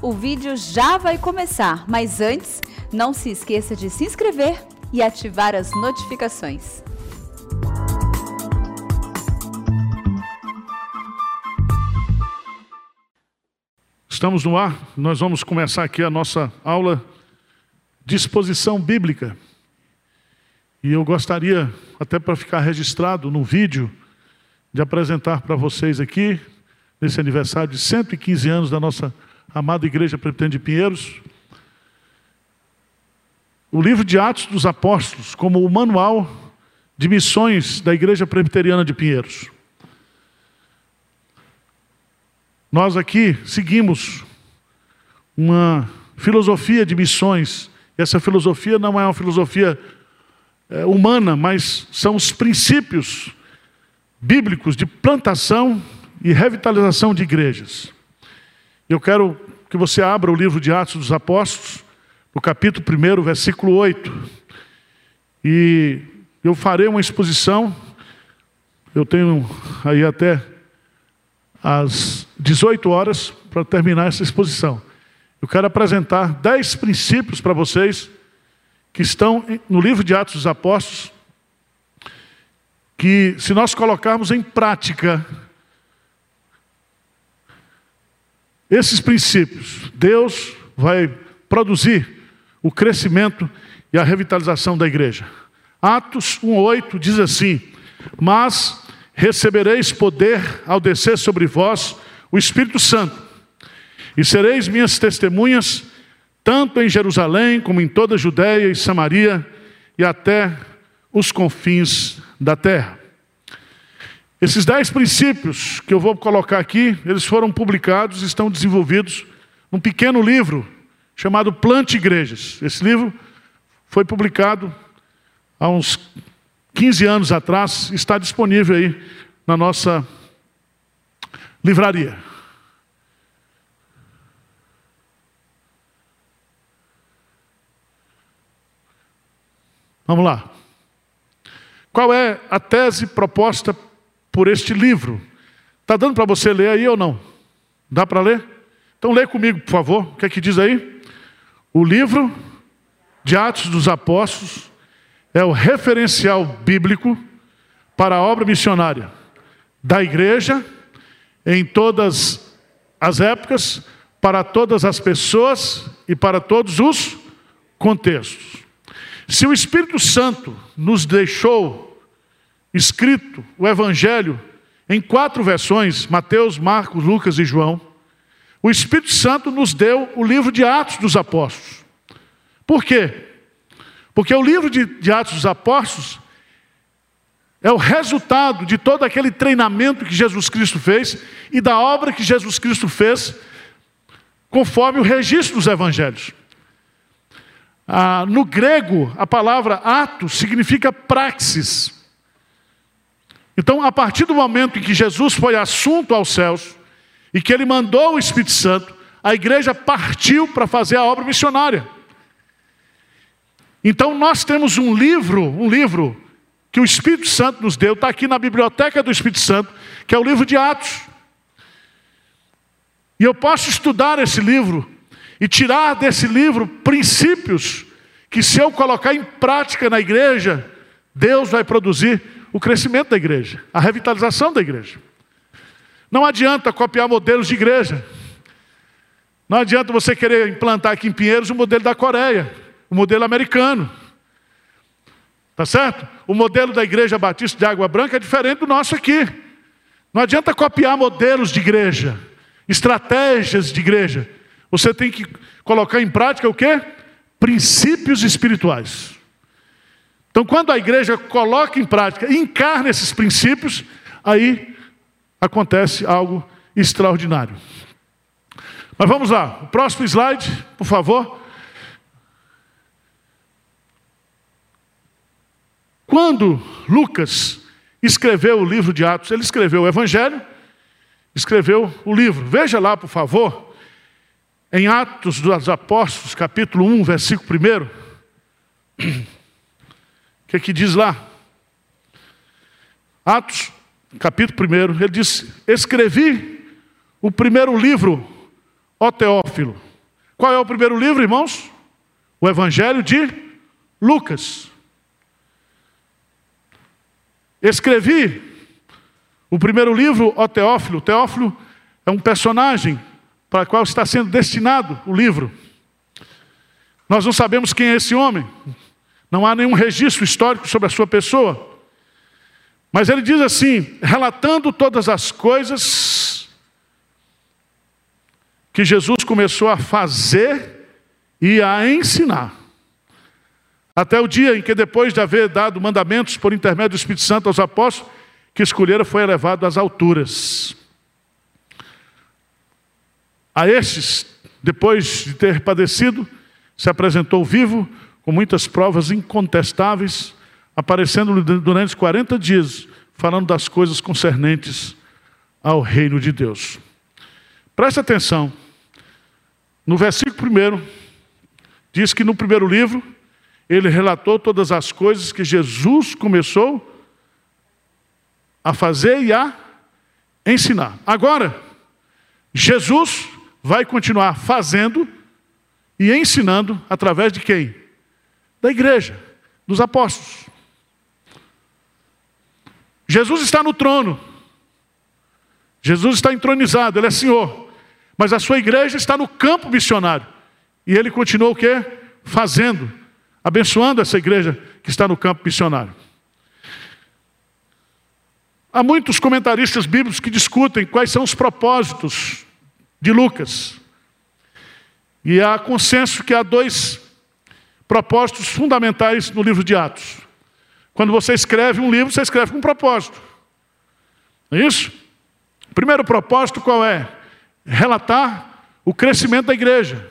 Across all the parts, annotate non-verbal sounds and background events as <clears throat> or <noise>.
O vídeo já vai começar, mas antes, não se esqueça de se inscrever e ativar as notificações. Estamos no ar, nós vamos começar aqui a nossa aula de exposição bíblica. E eu gostaria, até para ficar registrado no vídeo, de apresentar para vocês aqui, nesse aniversário de 115 anos da nossa amada Igreja Presbiteriana de Pinheiros, o livro de Atos dos Apóstolos, como o manual de missões da Igreja Presbiteriana de Pinheiros. Nós aqui seguimos uma filosofia de missões. Essa filosofia não é uma filosofia é, humana, mas são os princípios bíblicos de plantação e revitalização de igrejas. Eu quero que você abra o livro de Atos dos Apóstolos, no capítulo 1, versículo 8. E eu farei uma exposição, eu tenho aí até às 18 horas para terminar essa exposição. Eu quero apresentar dez princípios para vocês que estão no livro de Atos dos Apóstolos, que se nós colocarmos em prática esses princípios, Deus vai produzir o crescimento e a revitalização da igreja. Atos 1:8 diz assim: "Mas recebereis poder ao descer sobre vós o Espírito Santo, e sereis minhas testemunhas tanto em Jerusalém como em toda a Judéia e Samaria e até os confins da terra. Esses dez princípios que eu vou colocar aqui, eles foram publicados estão desenvolvidos num pequeno livro chamado Plante Igrejas. Esse livro foi publicado há uns 15 anos atrás, está disponível aí na nossa livraria. Vamos lá. Qual é a tese proposta por este livro? Está dando para você ler aí ou não? Dá para ler? Então lê comigo, por favor. O que é que diz aí? O livro de Atos dos Apóstolos é o referencial bíblico para a obra missionária da igreja em todas as épocas, para todas as pessoas e para todos os contextos. Se o Espírito Santo nos deixou escrito o Evangelho em quatro versões, Mateus, Marcos, Lucas e João, o Espírito Santo nos deu o livro de Atos dos Apóstolos. Por quê? Porque o livro de, de Atos dos Apóstolos é o resultado de todo aquele treinamento que Jesus Cristo fez e da obra que Jesus Cristo fez, conforme o registro dos evangelhos. Ah, no grego, a palavra ato significa praxis. Então, a partir do momento em que Jesus foi assunto aos céus e que ele mandou o Espírito Santo, a igreja partiu para fazer a obra missionária. Então, nós temos um livro, um livro que o Espírito Santo nos deu, está aqui na biblioteca do Espírito Santo, que é o livro de Atos. E eu posso estudar esse livro e tirar desse livro princípios que, se eu colocar em prática na igreja, Deus vai produzir o crescimento da igreja, a revitalização da igreja. Não adianta copiar modelos de igreja. Não adianta você querer implantar aqui em Pinheiros o modelo da Coreia, o modelo americano. Tá certo? O modelo da Igreja Batista de Água Branca é diferente do nosso aqui. Não adianta copiar modelos de igreja, estratégias de igreja. Você tem que colocar em prática o quê? Princípios espirituais. Então, quando a igreja coloca em prática, encarna esses princípios, aí acontece algo extraordinário. Mas vamos lá, o próximo slide, por favor. Quando Lucas escreveu o livro de Atos, ele escreveu o Evangelho, escreveu o livro. Veja lá, por favor, em Atos dos Apóstolos, capítulo 1, versículo 1. <clears throat> O que é que diz lá? Atos, capítulo 1, ele diz: Escrevi o primeiro livro, ó Teófilo. Qual é o primeiro livro, irmãos? O Evangelho de Lucas. Escrevi o primeiro livro, ó Teófilo. Teófilo é um personagem para o qual está sendo destinado o livro. Nós não sabemos quem é esse homem, não há nenhum registro histórico sobre a sua pessoa. Mas ele diz assim: relatando todas as coisas que Jesus começou a fazer e a ensinar. Até o dia em que, depois de haver dado mandamentos por intermédio do Espírito Santo aos apóstolos, que escolheram foi elevado às alturas. A estes, depois de ter padecido, se apresentou vivo, com muitas provas incontestáveis, aparecendo durante 40 dias, falando das coisas concernentes ao reino de Deus. Preste atenção. No versículo 1, diz que no primeiro livro, ele relatou todas as coisas que Jesus começou a fazer e a ensinar. Agora, Jesus vai continuar fazendo e ensinando através de quem? Da igreja, dos apóstolos. Jesus está no trono. Jesus está entronizado, ele é Senhor. Mas a sua igreja está no campo missionário. E ele continuou o quê? Fazendo, abençoando essa igreja que está no campo missionário. Há muitos comentaristas bíblicos que discutem quais são os propósitos de Lucas. E há consenso que há dois propósitos fundamentais no livro de Atos. Quando você escreve um livro, você escreve com um propósito. Não é isso? O primeiro propósito qual é? Relatar o crescimento da igreja.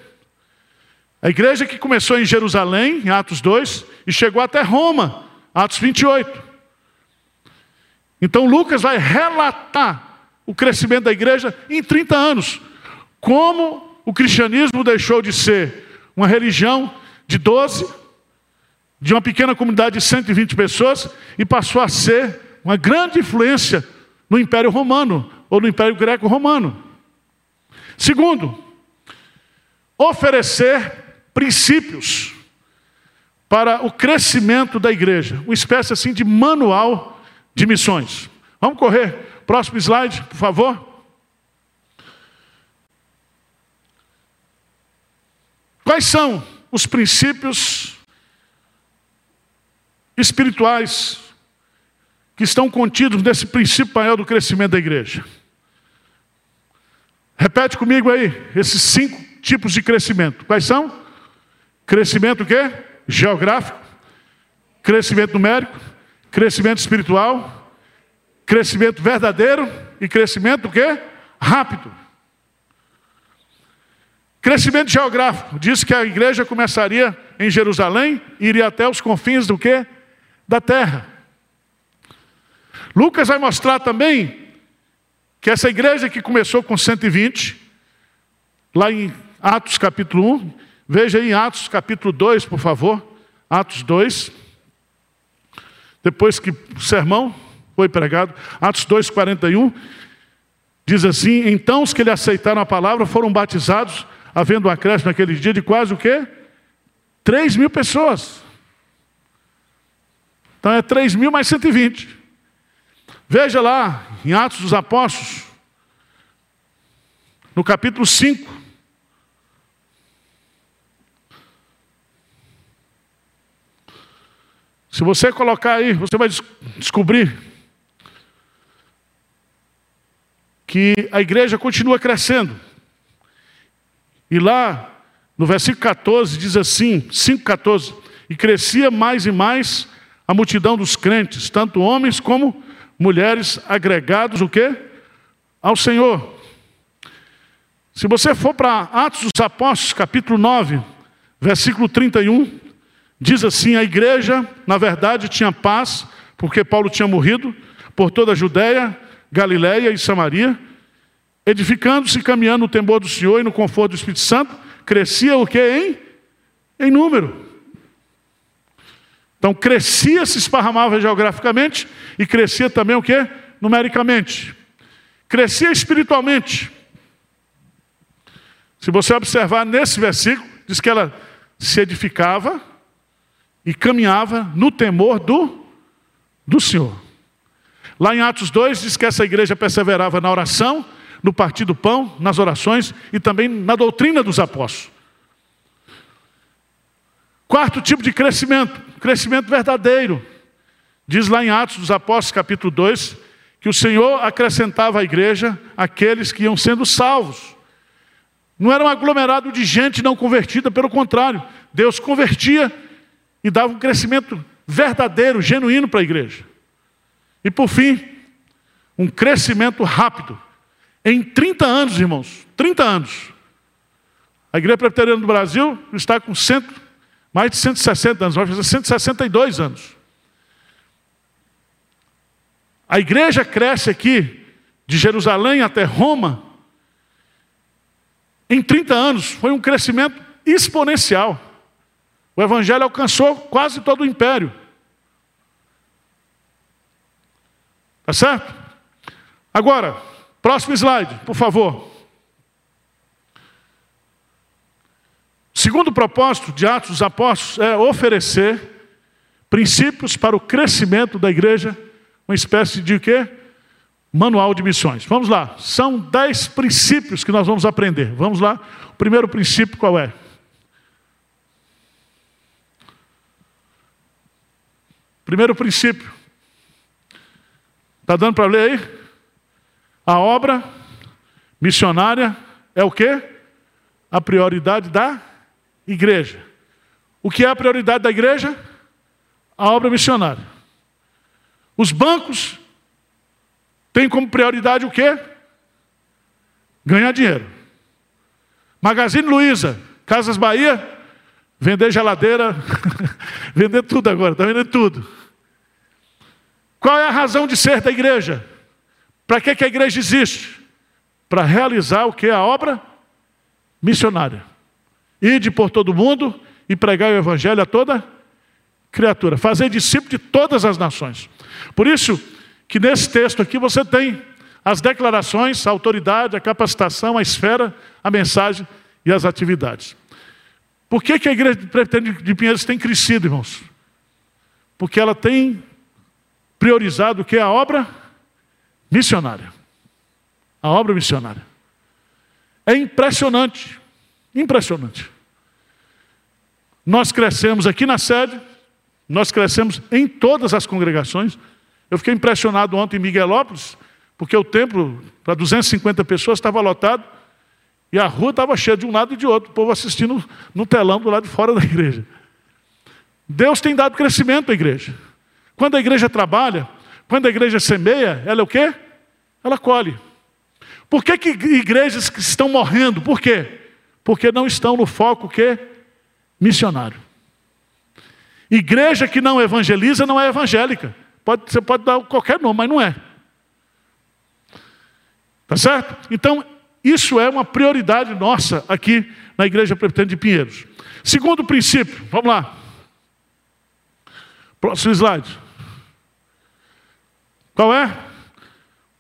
A igreja que começou em Jerusalém, em Atos 2, e chegou até Roma, Atos 28. Então Lucas vai relatar o crescimento da igreja em 30 anos. Como o cristianismo deixou de ser uma religião de 12, de uma pequena comunidade de 120 pessoas, e passou a ser uma grande influência no Império Romano, ou no Império Greco-Romano. Segundo, oferecer princípios para o crescimento da igreja, uma espécie assim de manual de missões. Vamos correr. Próximo slide, por favor. Quais são os princípios espirituais que estão contidos nesse princípio maior do crescimento da igreja? Repete comigo aí, esses cinco tipos de crescimento. Quais são? Crescimento o quê? Geográfico, crescimento numérico, crescimento espiritual, crescimento verdadeiro e crescimento o quê? Rápido. Crescimento geográfico. Diz que a igreja começaria em Jerusalém e iria até os confins do quê? Da terra. Lucas vai mostrar também que essa igreja que começou com 120, lá em Atos capítulo 1, veja aí em Atos capítulo 2, por favor. Atos 2. Depois que o sermão foi pregado, Atos 2, 41, diz assim: Então os que lhe aceitaram a palavra foram batizados havendo um acréscimo naquele dia de quase o quê? 3 mil pessoas. Então é 3 mil mais 120. Veja lá, em Atos dos Apóstolos, no capítulo 5. Se você colocar aí, você vai descobrir que a igreja continua crescendo. E lá, no versículo 14, diz assim, 5,14, e crescia mais e mais a multidão dos crentes, tanto homens como mulheres agregados o quê? Ao Senhor. Se você for para Atos dos Apóstolos, capítulo 9, versículo 31, diz assim: a igreja, na verdade, tinha paz, porque Paulo tinha morrido, por toda a Judéia, Galiléia e Samaria, edificando-se, caminhando no temor do Senhor e no conforto do Espírito Santo, crescia o que em? Em número. Então crescia, se esparramava geograficamente e crescia também o que? Numericamente. Crescia espiritualmente. Se você observar nesse versículo, diz que ela se edificava e caminhava no temor do, do Senhor. Lá em Atos 2 diz que essa igreja perseverava na oração, no partir do pão, nas orações e também na doutrina dos apóstolos. Quarto tipo de crescimento, crescimento verdadeiro. Diz lá em Atos dos Apóstolos, capítulo 2, que o Senhor acrescentava à igreja aqueles que iam sendo salvos. Não era um aglomerado de gente não convertida, pelo contrário, Deus convertia e dava um crescimento verdadeiro, genuíno para a igreja. E por fim, um crescimento rápido. Em 30 anos, irmãos, 30 anos. A Igreja Presbiteriana do Brasil está com cento, mais de 160 anos, vai fazer 162 anos. A igreja cresce aqui, de Jerusalém até Roma, em 30 anos, foi um crescimento exponencial. O Evangelho alcançou quase todo o império. Tá certo? Agora, próximo slide, por favor. Segundo propósito de Atos dos Apóstolos é oferecer princípios para o crescimento da igreja, uma espécie de quê? Manual de missões. Vamos lá. São dez princípios que nós vamos aprender. Vamos lá. O primeiro princípio qual é? Primeiro princípio. Está dando para ler aí? A obra missionária é o quê? A prioridade da igreja. O que é a prioridade da igreja? A obra missionária. Os bancos têm como prioridade o quê? Ganhar dinheiro. Magazine Luiza, Casas Bahia, vender geladeira, <laughs> vender tudo agora, está vendendo tudo. Qual é a razão de ser da igreja? Para que, que a igreja existe? Para realizar o que? A obra missionária. Ide por todo mundo e pregar o evangelho a toda criatura. Fazer discípulo de todas as nações. Por isso que nesse texto aqui você tem as declarações, a autoridade, a capacitação, a esfera, a mensagem e as atividades. Por que, que a igreja de Pinheiros tem crescido, irmãos? Porque ela tem priorizado o que é a obra missionária. A obra missionária. É impressionante, impressionante. Nós crescemos aqui na sede, nós crescemos em todas as congregações. Eu fiquei impressionado ontem em Miguelópolis, porque o templo para 250 pessoas estava lotado e a rua estava cheia de um lado e de outro, o povo assistindo no telão do lado de fora da igreja. Deus tem dado crescimento à igreja. Quando a igreja trabalha, quando a igreja semeia, ela é o quê? Ela colhe. Por que, que igrejas que estão morrendo? Por quê? Porque não estão no foco que missionário. Igreja que não evangeliza não é evangélica. Pode, você pode dar qualquer nome, mas não é. Tá certo? Então, isso é uma prioridade nossa aqui na Igreja Presbiteriana de Pinheiros. Segundo princípio, vamos lá. Próximo slide. Qual é?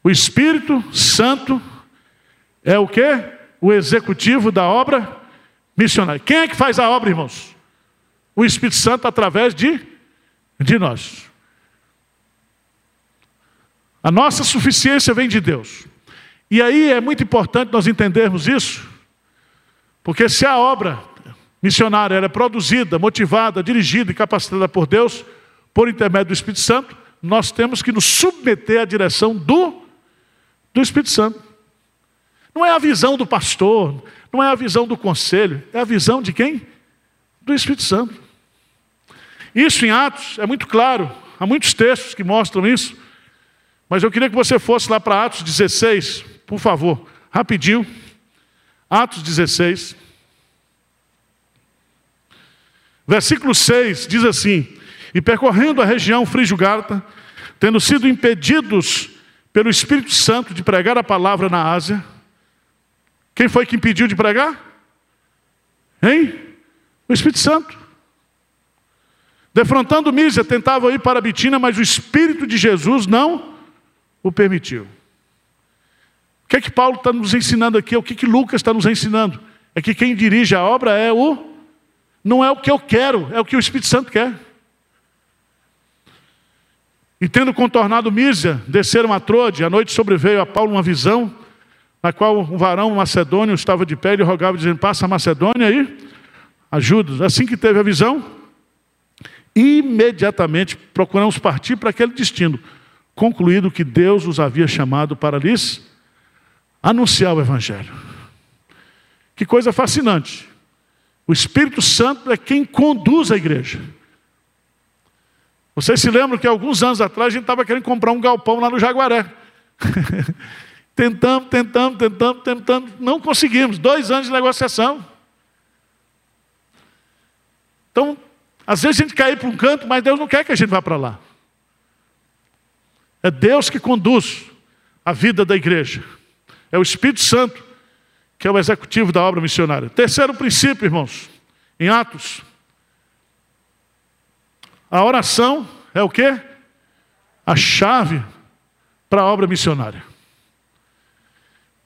O Espírito Santo é o que? O executivo da obra missionária. Quem é que faz a obra, irmãos? O Espírito Santo através de, de nós. A nossa suficiência vem de Deus. E aí é muito importante nós entendermos isso, porque se a obra missionária é produzida, motivada, dirigida e capacitada por Deus, por intermédio do Espírito Santo, nós temos que nos submeter à direção do, do Espírito Santo. Não é a visão do pastor, não é a visão do conselho, é a visão de quem? Do Espírito Santo. Isso em Atos é muito claro, há muitos textos que mostram isso, mas eu queria que você fosse lá para Atos 16, por favor, rapidinho. Atos 16. Versículo 6 diz assim: e percorrendo a região frígio-gálata, tendo sido impedidos pelo Espírito Santo de pregar a palavra na Ásia, quem foi que impediu de pregar? Hein? O Espírito Santo. Defrontando Mísia, tentava ir para a Bitina, mas o Espírito de Jesus não o permitiu. O que é que Paulo está nos ensinando aqui? O que, é que Lucas está nos ensinando? É que quem dirige a obra é o. Não é o que eu quero, é o que o Espírito Santo quer. E tendo contornado Mísia, desceram a Trode, à noite sobreveio a Paulo uma visão, na qual um varão macedônio estava de pé e rogava, dizendo: Passa a Macedônia aí, ajuda. Assim que teve a visão, imediatamente procuramos partir para aquele destino, concluído que Deus os havia chamado para lhes anunciar o Evangelho. Que coisa fascinante. O Espírito Santo é quem conduz a igreja. Vocês se lembram que alguns anos atrás a gente estava querendo comprar um galpão lá no Jaguaré. <laughs> tentamos, tentamos, tentamos, tentamos, não conseguimos. Dois anos de negociação. Então, às vezes a gente cai para um canto, mas Deus não quer que a gente vá para lá. É Deus que conduz a vida da igreja. É o Espírito Santo que é o executivo da obra missionária. Terceiro princípio, irmãos, em Atos, a oração é o que? A chave para a obra missionária.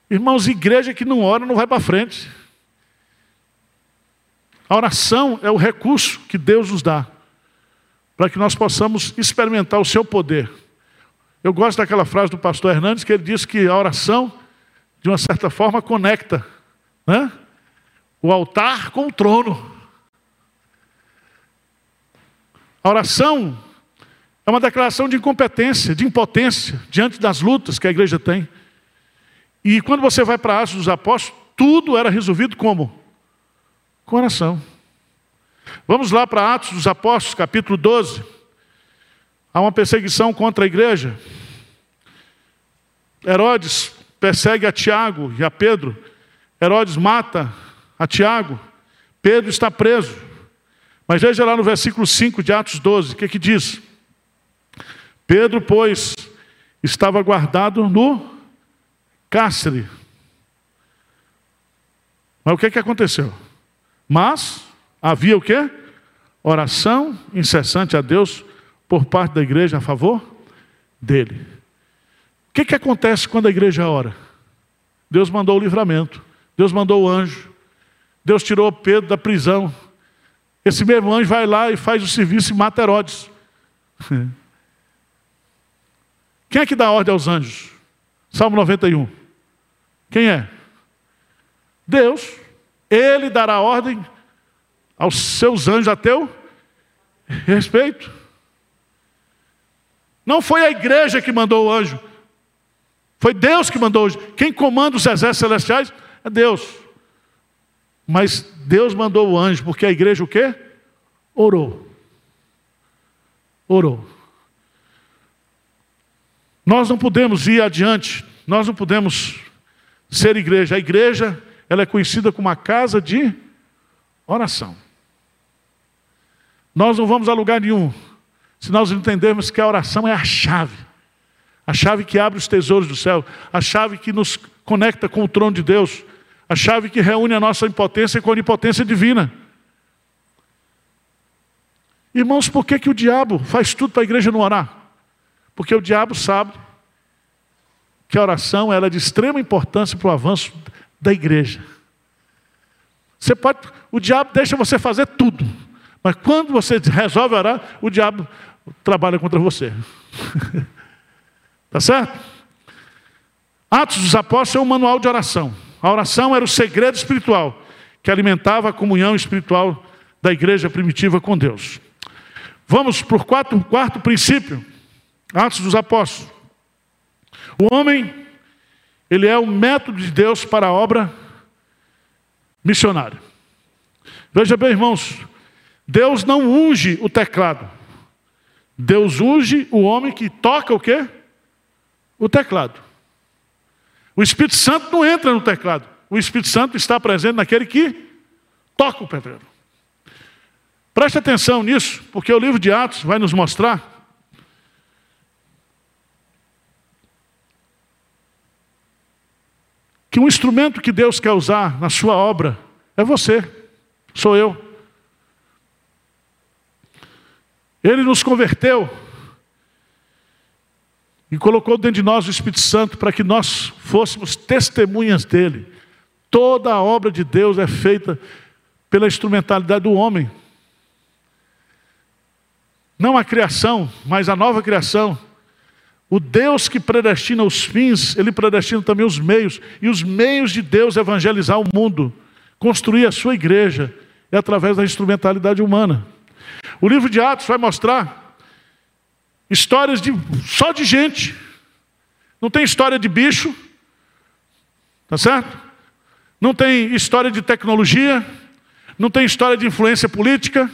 Irmãos, igreja que não ora não vai para frente. A oração é o recurso que Deus nos dá para que nós possamos experimentar o seu poder. Eu gosto daquela frase do pastor Hernandes que ele diz que a oração, de uma certa forma, conecta né? o altar com o trono. A oração é uma declaração de incompetência, de impotência diante das lutas que a igreja tem. E quando você vai para Atos dos Apóstolos, tudo era resolvido como? Com oração. Vamos lá para Atos dos Apóstolos, capítulo 12. Há uma perseguição contra a igreja. Herodes persegue a Tiago e a Pedro. Herodes mata a Tiago. Pedro está preso. Mas veja lá no versículo 5 de Atos 12, o que, que diz? Pedro, pois, estava guardado no cárcere. Mas o que, que aconteceu? Mas havia o que? Oração incessante a Deus por parte da igreja a favor dele. O que, que acontece quando a igreja ora? Deus mandou o livramento, Deus mandou o anjo, Deus tirou Pedro da prisão, esse mesmo anjo vai lá e faz o serviço e mata Herodes. <laughs> Quem é que dá ordem aos anjos? Salmo 91. Quem é? Deus. Ele dará ordem aos seus anjos a teu respeito. Não foi a igreja que mandou o anjo. Foi Deus que mandou o anjo. Quem comanda os exércitos celestiais é Deus. Mas Deus mandou o anjo, porque a igreja o quê? Orou. Orou. Nós não podemos ir adiante, nós não podemos ser igreja. A igreja, ela é conhecida como a casa de oração. Nós não vamos a lugar nenhum se nós entendermos que a oração é a chave. A chave que abre os tesouros do céu, a chave que nos conecta com o trono de Deus, a chave que reúne a nossa impotência com a onipotência divina. Irmãos, por que, que o diabo faz tudo para a igreja não orar? Porque o diabo sabe que a oração é de extrema importância para o avanço da igreja. Você pode, o diabo deixa você fazer tudo, mas quando você resolve orar, o diabo trabalha contra você. <laughs> tá certo? Atos dos Apóstolos é um manual de oração. A oração era o segredo espiritual que alimentava a comunhão espiritual da igreja primitiva com Deus. Vamos para o quarto, quarto princípio, Atos dos Apóstolos. O homem, ele é o método de Deus para a obra missionária. Veja bem, irmãos, Deus não unge o teclado. Deus unge o homem que toca o quê? O teclado. O Espírito Santo não entra no teclado. O Espírito Santo está presente naquele que toca o pedreiro. Preste atenção nisso, porque o livro de Atos vai nos mostrar que um instrumento que Deus quer usar na sua obra é você, sou eu. Ele nos converteu e colocou dentro de nós o Espírito Santo para que nós fôssemos testemunhas dele Toda a obra de Deus é feita pela instrumentalidade do homem. Não a criação, mas a nova criação. O Deus que predestina os fins, ele predestina também os meios. E os meios de Deus evangelizar o mundo, construir a sua igreja, é através da instrumentalidade humana. O livro de Atos vai mostrar histórias de, só de gente. Não tem história de bicho, tá certo? Não tem história de tecnologia, não tem história de influência política,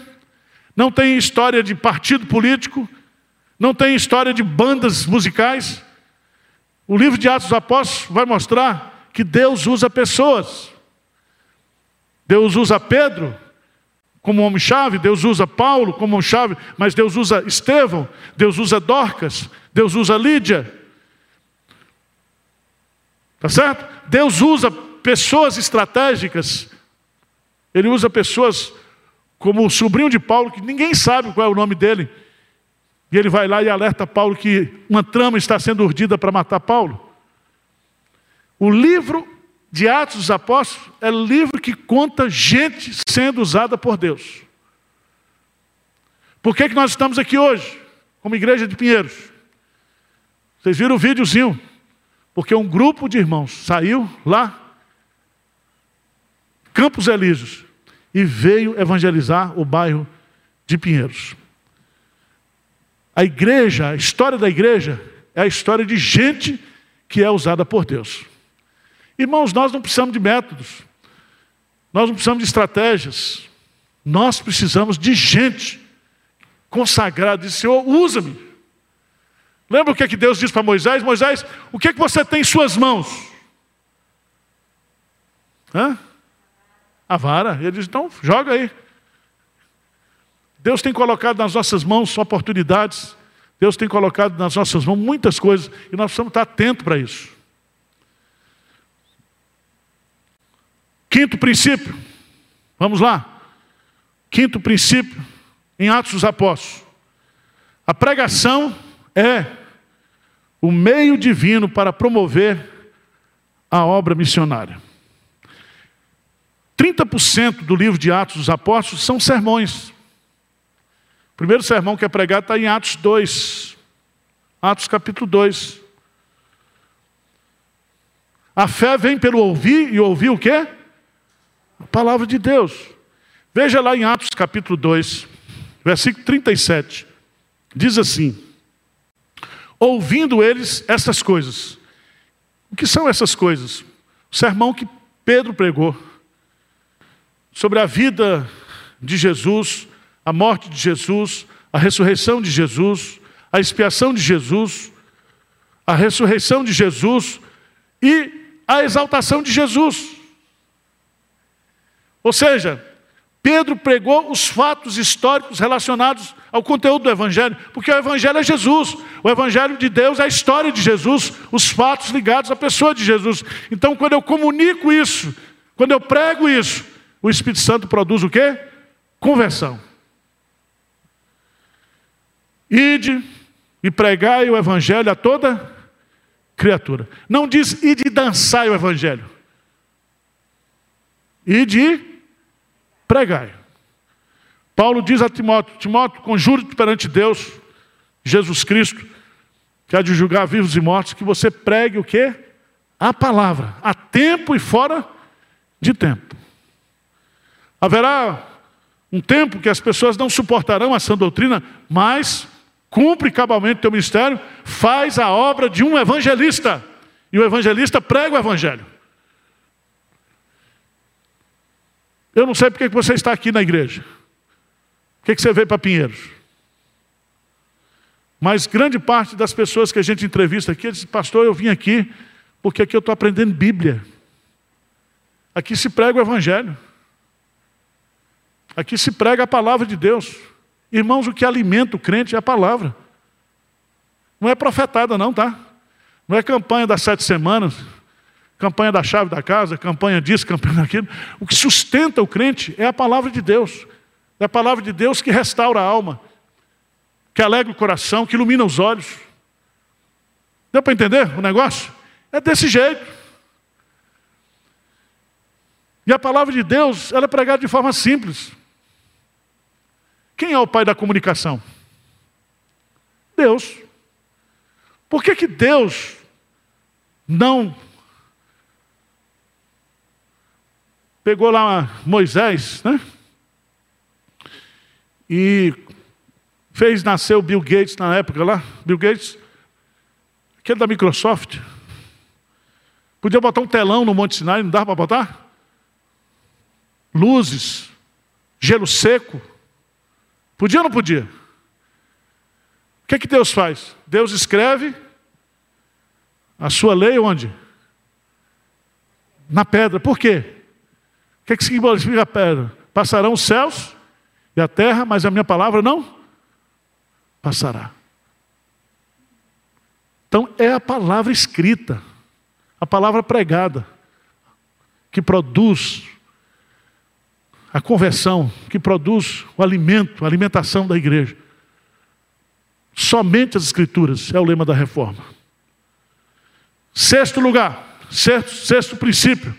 não tem história de partido político, não tem história de bandas musicais. O livro de Atos dos Apóstolos vai mostrar que Deus usa pessoas. Deus usa Pedro como homem-chave, Deus usa Paulo como homem-chave, mas Deus usa Estevão, Deus usa Dorcas, Deus usa Lídia. Tá certo? Deus usa pessoas estratégicas. Ele usa pessoas como o sobrinho de Paulo, que ninguém sabe qual é o nome dele. E ele vai lá e alerta Paulo que uma trama está sendo urdida para matar Paulo. O livro de Atos dos Apóstolos é o livro que conta gente sendo usada por Deus. Por que, que nós estamos aqui hoje, como igreja de Pinheiros? Vocês viram o videozinho? Porque um grupo de irmãos saiu lá, Campos Elíseos, e veio evangelizar o bairro de Pinheiros. A igreja, a história da igreja, é a história de gente que é usada por Deus. Irmãos, nós não precisamos de métodos, nós não precisamos de estratégias, nós precisamos de gente consagrada, de Senhor, usa-me. Lembra o que, é que Deus disse para Moisés? Moisés, o que, é que você tem em suas mãos? Hã? A vara. Ele diz, então, joga aí. Deus tem colocado nas nossas mãos oportunidades. Deus tem colocado nas nossas mãos muitas coisas. E nós precisamos estar atentos para isso. Quinto princípio. Vamos lá. Quinto princípio em Atos dos Apóstolos. A pregação é o meio divino para promover a obra missionária. 30% do livro de Atos dos Apóstolos são sermões. O primeiro sermão que é pregado está em Atos 2. Atos capítulo 2. A fé vem pelo ouvir, e ouvir o quê? A palavra de Deus. Veja lá em Atos capítulo 2, versículo 37. Diz assim: ouvindo eles essas coisas. O que são essas coisas? O sermão que Pedro pregou sobre a vida de Jesus, a morte de Jesus, a ressurreição de Jesus, a expiação de Jesus, a ressurreição de Jesus e a exaltação de Jesus. Ou seja, Pedro pregou os fatos históricos relacionados ao conteúdo do Evangelho, porque o Evangelho é Jesus, o Evangelho de Deus é a história de Jesus, os fatos ligados à pessoa de Jesus. Então, quando eu comunico isso, quando eu prego isso, o Espírito Santo produz o quê? Conversão. Ide e pregai o Evangelho a toda criatura. Não diz ide e dançai o Evangelho. Ide e pregai. Paulo diz a Timóteo: Timóteo, conjuro-te perante Deus, Jesus Cristo, que há de julgar vivos e mortos, que você pregue o quê? A palavra, a tempo e fora de tempo. Haverá um tempo que as pessoas não suportarão essa doutrina, mas cumpre cabalmente teu ministério, faz a obra de um evangelista. E o evangelista prega o evangelho. Eu não sei porque você está aqui na igreja. Por que você veio para Pinheiros? Mas grande parte das pessoas que a gente entrevista aqui, dizem, pastor, eu vim aqui porque aqui eu estou aprendendo Bíblia. Aqui se prega o Evangelho. Aqui se prega a palavra de Deus. Irmãos, o que alimenta o crente é a palavra. Não é profetada, não, tá? Não é campanha das sete semanas campanha da chave da casa, campanha disso, campanha daquilo. O que sustenta o crente é a palavra de Deus. É a palavra de Deus que restaura a alma, que alegra o coração, que ilumina os olhos. Deu para entender o negócio? É desse jeito. E a palavra de Deus, ela é pregada de forma simples. Quem é o pai da comunicação? Deus. Por que, que Deus não pegou lá Moisés, né? E fez nascer o Bill Gates na época lá. Bill Gates, aquele da Microsoft. Podia botar um telão no Monte Sinai, não dava para botar? Luzes, gelo seco. Podia ou não podia? O que é que Deus faz? Deus escreve a sua lei onde? Na pedra. Por quê? Que é que significa pedra? Passarão os céus e a terra, mas a minha palavra não passará. Então é a palavra escrita, a palavra pregada, que produz a conversão, que produz o alimento, a alimentação da igreja. Somente as Escrituras é o lema da reforma. Sexto lugar, sexto, sexto princípio,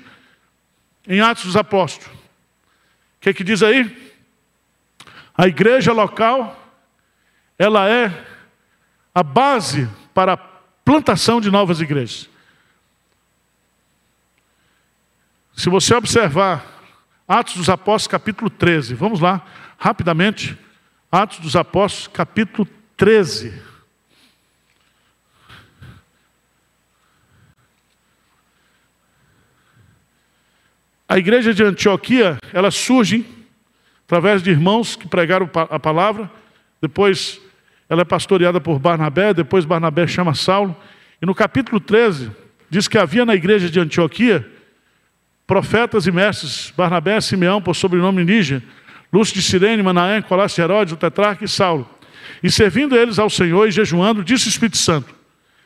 em Atos dos Apóstolos. O que, é que diz aí? A igreja local, ela é a base para a plantação de novas igrejas. Se você observar Atos dos Apóstolos, capítulo 13, vamos lá, rapidamente. Atos dos Apóstolos, capítulo 13. A igreja de Antioquia, ela surge através de irmãos que pregaram a palavra, depois ela é pastoreada por Barnabé, depois Barnabé chama Saulo, e no capítulo 13 diz que havia na igreja de Antioquia profetas e mestres, Barnabé, Simeão, por sobrenome Níger, Lúcio de Sirene, Manaém, Colásio Herodes, o tetrarca e Saulo. E servindo eles ao Senhor e jejuando, disse o Espírito Santo: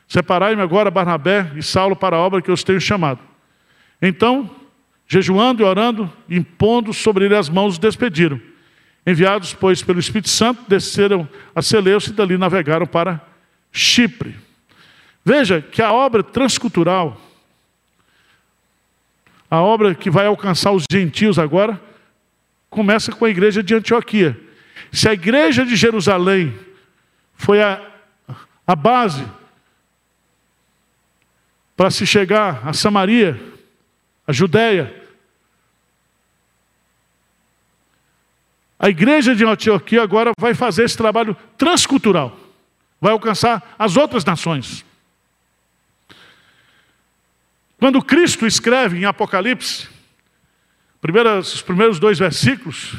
Separai-me agora Barnabé e Saulo para a obra que eu os tenho chamado. Então, jejuando e orando, impondo sobre ele as mãos, os despediram. Enviados, pois, pelo Espírito Santo, desceram a Seleucia e dali navegaram para Chipre. Veja que a obra transcultural, a obra que vai alcançar os gentios agora, começa com a igreja de Antioquia. Se a igreja de Jerusalém foi a, a base para se chegar a Samaria, a Judéia, a igreja de Antioquia agora vai fazer esse trabalho transcultural, vai alcançar as outras nações. Quando Cristo escreve em Apocalipse, os primeiros dois versículos,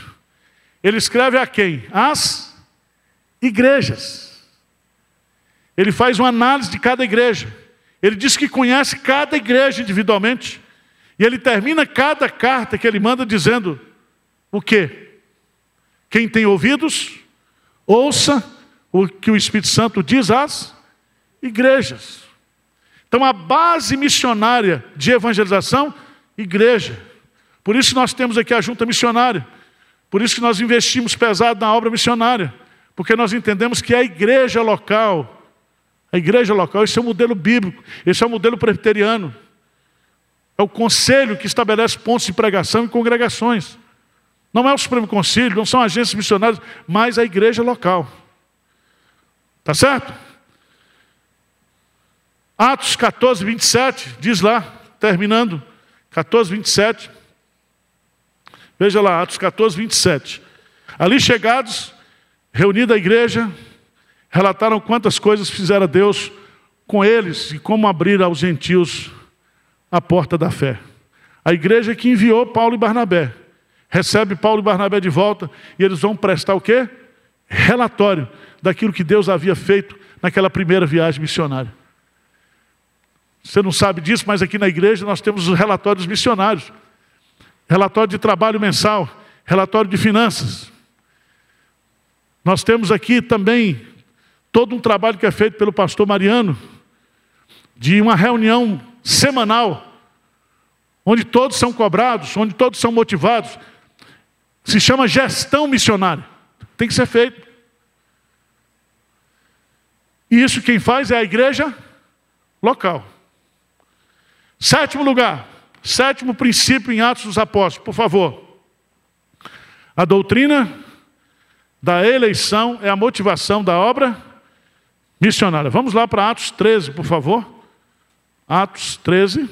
ele escreve a quem? As igrejas. Ele faz uma análise de cada igreja. Ele diz que conhece cada igreja individualmente. E ele termina cada carta que ele manda dizendo o quê? Quem tem ouvidos, ouça o que o Espírito Santo diz às igrejas. Então, a base missionária de evangelização, igreja. Por isso nós temos aqui a junta missionária. Por isso que nós investimos pesado na obra missionária, porque nós entendemos que a igreja local, a igreja local, esse é o modelo bíblico, esse é o modelo presbiteriano. É o conselho que estabelece pontos de pregação e congregações. Não é o Supremo Conselho, não são agências missionárias, mas a igreja local. Tá certo? Atos 14, 27, diz lá, terminando, 14, 27. Veja lá, Atos 14, 27. Ali chegados, reunida a igreja, relataram quantas coisas fizera Deus com eles e como abrir aos gentios a porta da fé. A igreja que enviou Paulo e Barnabé, recebe Paulo e Barnabé de volta e eles vão prestar o quê? Relatório daquilo que Deus havia feito naquela primeira viagem missionária. Você não sabe disso, mas aqui na igreja nós temos os relatórios missionários relatório de trabalho mensal, relatório de finanças. Nós temos aqui também todo um trabalho que é feito pelo pastor Mariano, de uma reunião semanal, onde todos são cobrados, onde todos são motivados. Se chama gestão missionária. Tem que ser feito. E isso quem faz é a igreja local. Sétimo lugar, sétimo princípio em Atos dos Apóstolos, por favor. A doutrina da eleição é a motivação da obra missionária. Vamos lá para Atos 13, por favor. Atos 13,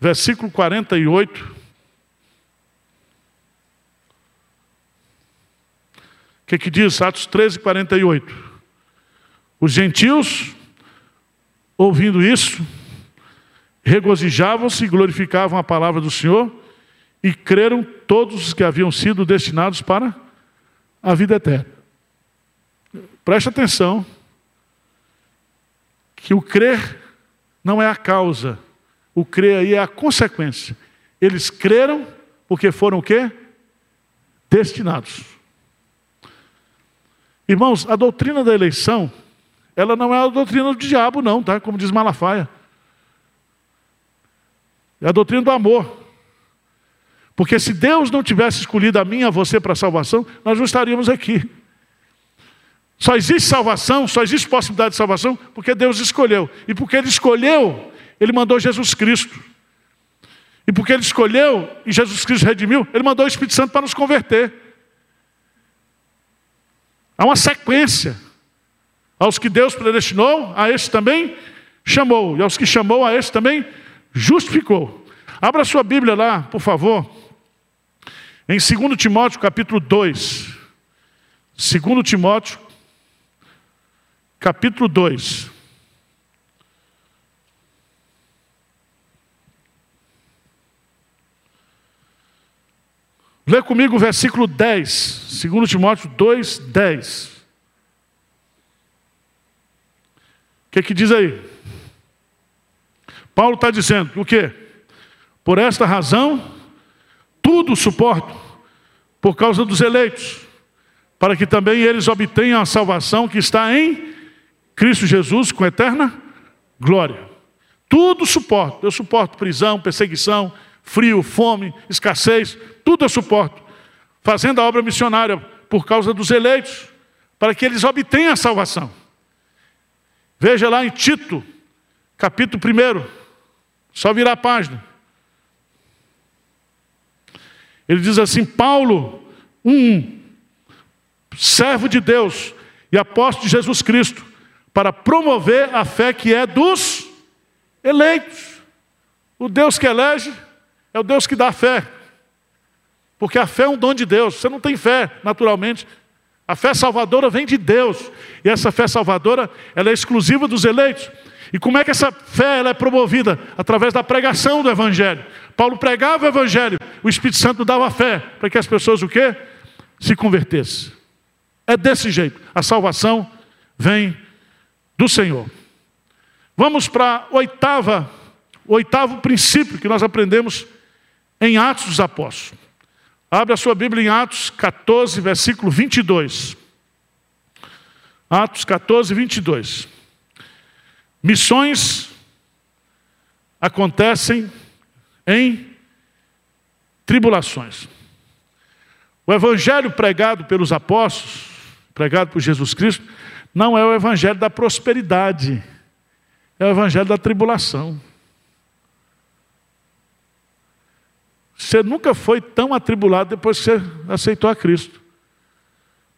versículo 48. Que, que diz Atos 13, 48? Os gentios, ouvindo isso, regozijavam-se e glorificavam a palavra do Senhor e creram todos os que haviam sido destinados para a vida eterna. Preste atenção que o crer não é a causa, o crer aí é a consequência. Eles creram porque foram o quê? Destinados. Irmãos, a doutrina da eleição, ela não é a doutrina do diabo, não, tá? Como diz Malafaia. É a doutrina do amor. Porque se Deus não tivesse escolhido a mim e a você para a salvação, nós não estaríamos aqui. Só existe salvação, só existe possibilidade de salvação porque Deus escolheu. E porque Ele escolheu, Ele mandou Jesus Cristo. E porque Ele escolheu e Jesus Cristo redimiu, Ele mandou o Espírito Santo para nos converter. Há uma sequência. Aos que Deus predestinou, a esse também chamou. E aos que chamou, a esse também justificou. Abra sua Bíblia lá, por favor. Em 2 Timóteo capítulo 2. 2 Timóteo capítulo 2. Lê comigo o versículo 10, 2 Timóteo 2, 10. O que, que diz aí? Paulo está dizendo o quê? Por esta razão, tudo suporto, por causa dos eleitos, para que também eles obtenham a salvação que está em Cristo Jesus com eterna glória. Tudo suporto. Eu suporto prisão, perseguição, frio, fome, escassez, tudo eu suporto. Fazendo a obra missionária por causa dos eleitos, para que eles obtenham a salvação. Veja lá em Tito, capítulo 1, só virar a página. Ele diz assim: Paulo, um servo de Deus e apóstolo de Jesus Cristo, para promover a fé que é dos eleitos. O Deus que elege é o Deus que dá fé. Porque a fé é um dom de Deus. Você não tem fé, naturalmente. A fé salvadora vem de Deus. E essa fé salvadora, ela é exclusiva dos eleitos. E como é que essa fé ela é promovida? Através da pregação do Evangelho. Paulo pregava o Evangelho, o Espírito Santo dava fé para que as pessoas o quê? Se convertessem. É desse jeito. A salvação vem do Senhor. Vamos para oitava, o oitavo princípio que nós aprendemos em Atos dos Apóstolos. Abre a sua Bíblia em Atos 14, versículo 22. Atos 14, 22. Missões acontecem em tribulações. O evangelho pregado pelos apóstolos, pregado por Jesus Cristo, não é o evangelho da prosperidade, é o evangelho da tribulação. Você nunca foi tão atribulado depois que você aceitou a Cristo.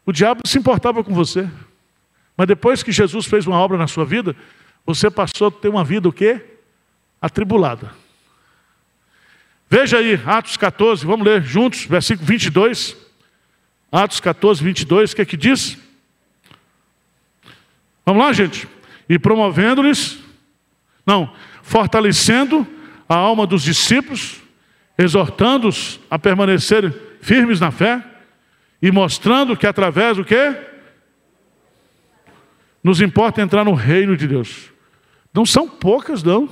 O diabo se importava com você. Mas depois que Jesus fez uma obra na sua vida, você passou a ter uma vida o quê? Atribulada. Veja aí, Atos 14, vamos ler juntos, versículo 22. Atos 14, 22, o que é que diz? Vamos lá, gente. E promovendo-lhes, não, fortalecendo a alma dos discípulos, exortando-os a permanecerem firmes na fé e mostrando que através do que nos importa entrar no reino de Deus. Não são poucas, não.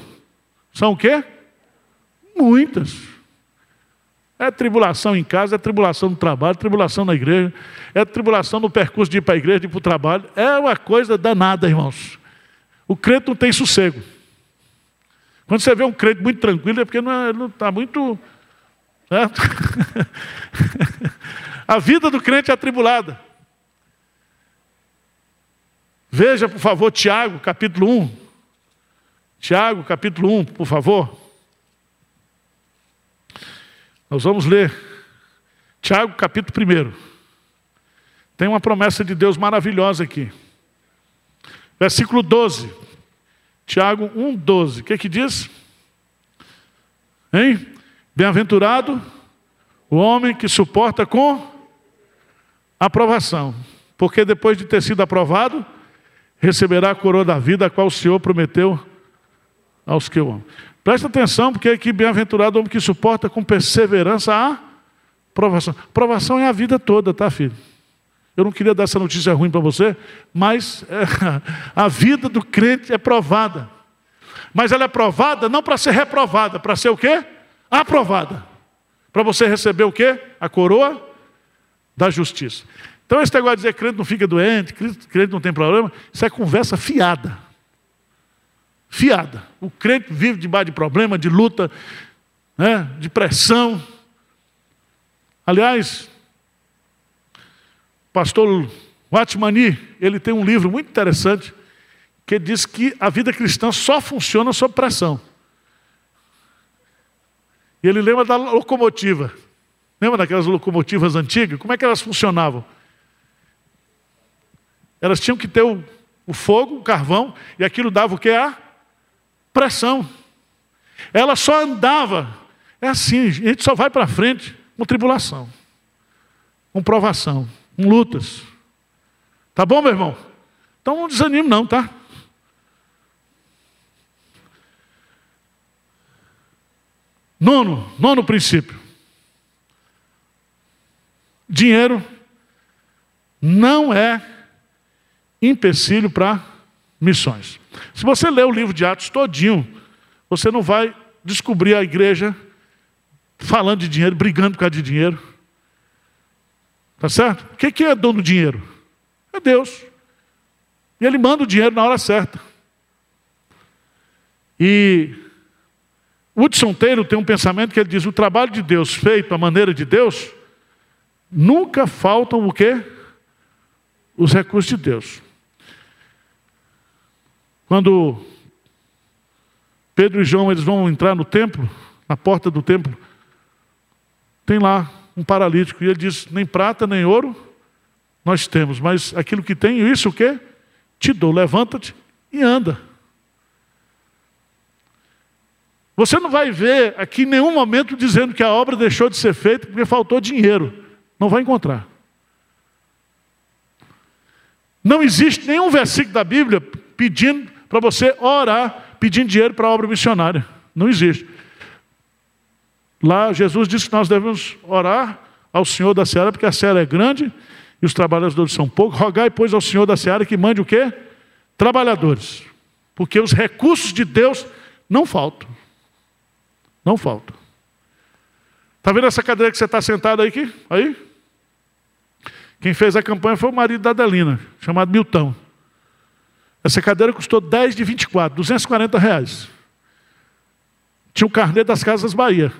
São o quê? Muitas. É tribulação em casa, é tribulação no trabalho, é tribulação na igreja, é tribulação no percurso de ir para a igreja, de ir para o trabalho. É uma coisa danada, irmãos. O crente não tem sossego. Quando você vê um crente muito tranquilo, é porque não está muito. Né? <laughs> a vida do crente é atribulada. Veja, por favor, Tiago, capítulo 1. Tiago, capítulo 1, por favor. Nós vamos ler Tiago, capítulo 1. Tem uma promessa de Deus maravilhosa aqui. Versículo 12. Tiago 1, 12. O que que diz? Hein? Bem-aventurado o homem que suporta com aprovação, porque depois de ter sido aprovado, receberá a coroa da vida, a qual o Senhor prometeu aos que o amam. Presta atenção, porque aqui bem-aventurado o homem que suporta com perseverança a provação. Provação é a vida toda, tá, filho? Eu não queria dar essa notícia ruim para você, mas é, <laughs> a vida do crente é provada. Mas ela é provada não para ser reprovada, para ser o quê? Aprovada. Para você receber o quê? A coroa da justiça. Então, esse negócio de dizer crente não fica doente, crente não tem problema, isso é conversa fiada. Fiada. O crente vive debaixo de problema, de luta, né, de pressão. Aliás, pastor Watmani, ele tem um livro muito interessante que diz que a vida cristã só funciona sob pressão. E ele lembra da locomotiva. Lembra daquelas locomotivas antigas? Como é que elas funcionavam? Elas tinham que ter o, o fogo, o carvão, e aquilo dava o que? A pressão. Ela só andava. É assim, a gente só vai para frente com tribulação, com provação, com lutas. Tá bom, meu irmão? Então não desanime não, tá? Nono, nono princípio. Dinheiro não é empecilho para missões. Se você ler o livro de Atos todinho, você não vai descobrir a igreja falando de dinheiro, brigando por causa de dinheiro. Tá certo? O que é dono do dinheiro? É Deus. E ele manda o dinheiro na hora certa. E Hudson Taylor tem um pensamento que ele diz: o trabalho de Deus feito à maneira de Deus, nunca faltam o quê? Os recursos de Deus. Quando Pedro e João eles vão entrar no templo, na porta do templo, tem lá um paralítico e ele diz: nem prata nem ouro nós temos, mas aquilo que tem, isso o quê? Te dou, levanta-te e anda. Você não vai ver aqui em nenhum momento dizendo que a obra deixou de ser feita porque faltou dinheiro. Não vai encontrar. Não existe nenhum versículo da Bíblia pedindo para você orar, pedindo dinheiro para a obra missionária. Não existe. Lá Jesus disse que nós devemos orar ao Senhor da Seara, porque a Seara é grande e os trabalhadores são poucos. Rogai, pois, ao Senhor da Seara que mande o quê? Trabalhadores. Porque os recursos de Deus não faltam. Não falta. Está vendo essa cadeira que você está sentado aí? Aqui? Aí? Quem fez a campanha foi o marido da Adelina, chamado Milton. Essa cadeira custou 10 de 24, 240 reais. Tinha o carnê das Casas Bahia.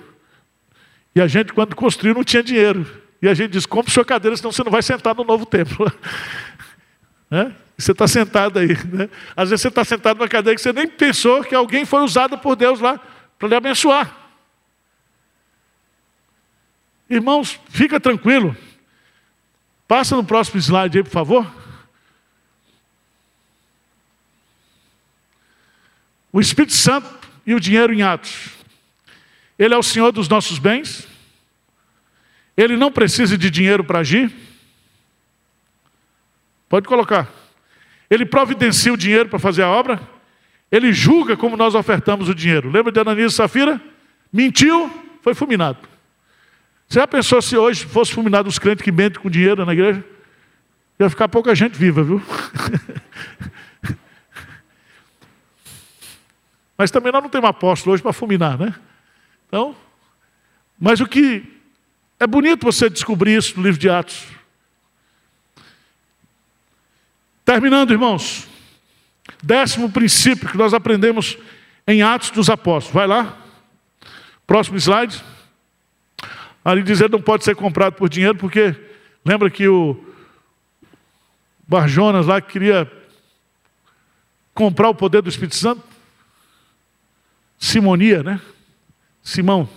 E a gente, quando construiu, não tinha dinheiro. E a gente diz: compre sua cadeira, senão você não vai sentar no novo templo. <laughs> né? Você está sentado aí. Né? Às vezes você está sentado numa cadeira que você nem pensou que alguém foi usado por Deus lá para lhe abençoar. Irmãos, fica tranquilo. Passa no próximo slide aí, por favor. O Espírito Santo e o dinheiro em Atos. Ele é o Senhor dos nossos bens. Ele não precisa de dinheiro para agir. Pode colocar. Ele providencia o dinheiro para fazer a obra. Ele julga como nós ofertamos o dinheiro. Lembra de Ananias e Safira? Mentiu, foi fulminado. Você já pensou se hoje fosse fulminado os crentes que mentem com dinheiro na igreja? Ia ficar pouca gente viva, viu? <laughs> Mas também nós não temos apóstolo hoje para fulminar, né? Então, mas o que é bonito você descobrir isso no livro de Atos. Terminando, irmãos. Décimo princípio que nós aprendemos em Atos dos Apóstolos. Vai lá. Próximo slide. Ali dizer não pode ser comprado por dinheiro, porque lembra que o Barjonas lá queria comprar o poder do Espírito Santo? Simonia, né? Simão,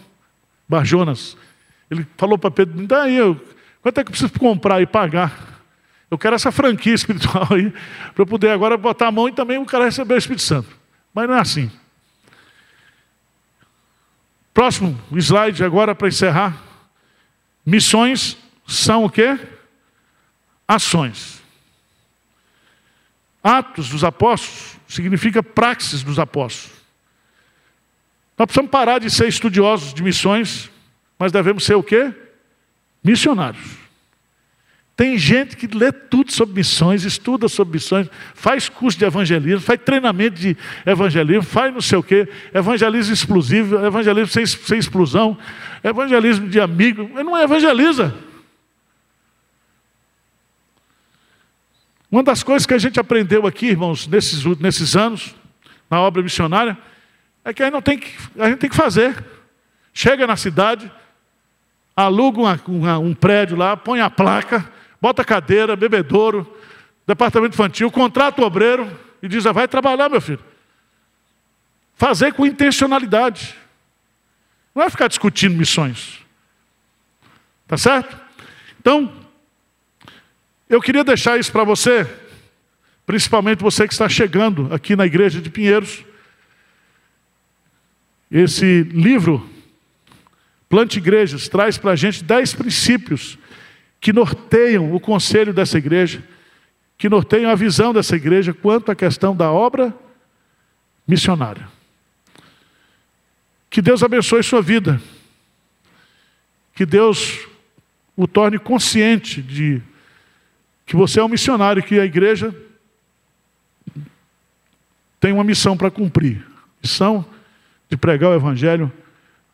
Barjonas. Ele falou para Pedro: daí, eu, quanto é que eu preciso comprar e pagar? Eu quero essa franquia <laughs> espiritual aí, para eu poder agora botar a mão e também o cara receber o Espírito Santo. Mas não é assim. Próximo slide agora para encerrar. Missões são o quê? Ações. Atos dos apóstolos significa praxis dos apóstolos. Nós precisamos parar de ser estudiosos de missões, mas devemos ser o quê? Missionários. Tem gente que lê tudo sobre missões, estuda sobre missões, faz curso de evangelismo, faz treinamento de evangelismo, faz não sei o quê, evangelismo explosivo, evangelismo sem, sem explosão, evangelismo de amigo, mas não evangeliza. Uma das coisas que a gente aprendeu aqui, irmãos, nesses, nesses anos, na obra missionária, é que a gente, não tem que, a gente tem que fazer. Chega na cidade, aluga uma, uma, um prédio lá, põe a placa, bota cadeira, bebedouro, departamento infantil, contrata o obreiro e diz: ah, vai trabalhar, meu filho. Fazer com intencionalidade. Não é ficar discutindo missões. Tá certo? Então, eu queria deixar isso para você, principalmente você que está chegando aqui na igreja de Pinheiros. Esse livro, Plante Igrejas, traz para a gente dez princípios que norteiam o conselho dessa igreja, que norteiam a visão dessa igreja quanto à questão da obra missionária. Que Deus abençoe sua vida. Que Deus o torne consciente de que você é um missionário, que a igreja tem uma missão para cumprir missão de pregar o Evangelho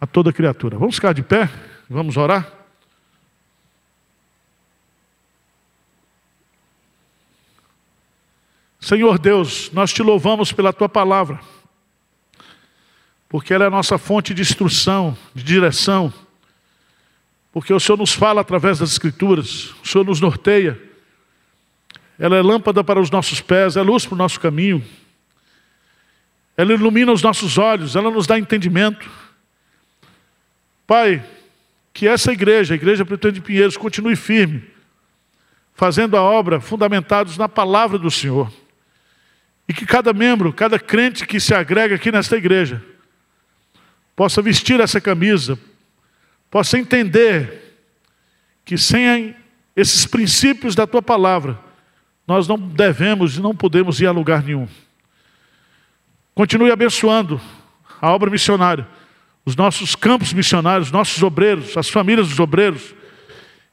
a toda criatura. Vamos ficar de pé? Vamos orar? Senhor Deus, nós te louvamos pela tua palavra, porque ela é a nossa fonte de instrução, de direção, porque o Senhor nos fala através das Escrituras, o Senhor nos norteia ela é lâmpada para os nossos pés, é luz para o nosso caminho, ela ilumina os nossos olhos, ela nos dá entendimento. Pai, que essa igreja, a Igreja Pretende de Pinheiros, continue firme, fazendo a obra fundamentados na palavra do Senhor. E que cada membro, cada crente que se agrega aqui nesta igreja, possa vestir essa camisa, possa entender que sem esses princípios da tua palavra, nós não devemos e não podemos ir a lugar nenhum. Continue abençoando a obra missionária, os nossos campos missionários, nossos obreiros, as famílias dos obreiros,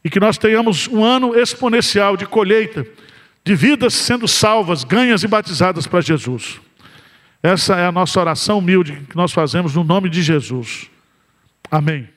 e que nós tenhamos um ano exponencial de colheita, de vidas sendo salvas, ganhas e batizadas para Jesus. Essa é a nossa oração humilde que nós fazemos no nome de Jesus. Amém.